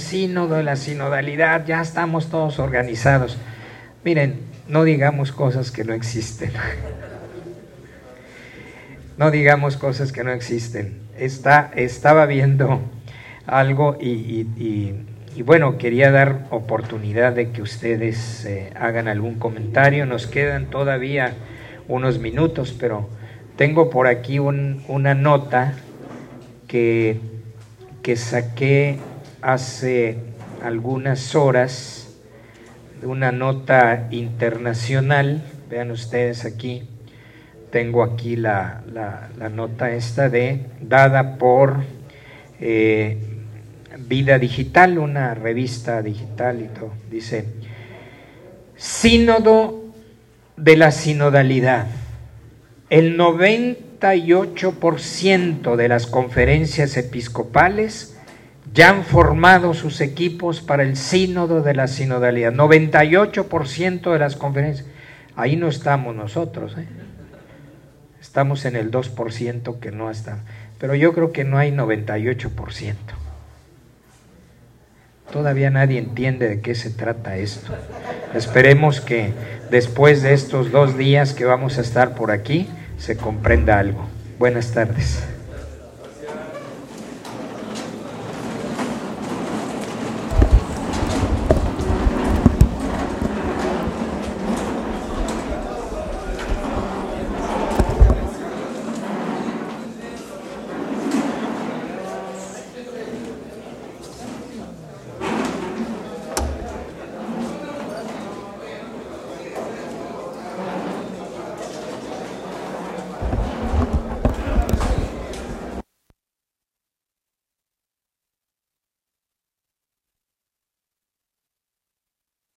sínodo, la sinodalidad, ya estamos todos organizados. Miren, no digamos cosas que no existen. No digamos cosas que no existen. Está, estaba viendo algo y, bueno, quería dar oportunidad de que ustedes eh, hagan algún comentario. Nos quedan todavía unos minutos, pero tengo por aquí una nota que, que saqué hace algunas horas, una nota internacional, vean ustedes aquí, tengo aquí la, nota esta de, dada por eh, Vida Digital, una revista digital y todo, dice, Sínodo de la sinodalidad. El 98% de las conferencias episcopales ya han formado sus equipos para el sínodo de la sinodalidad. 98% de las conferencias. Ahí no estamos nosotros. ¿eh? Estamos en el 2% que no está. Pero yo creo que no hay 98%. Todavía nadie entiende de qué se trata esto. Esperemos que después de estos dos días que vamos a estar por aquí se comprenda algo. Buenas tardes.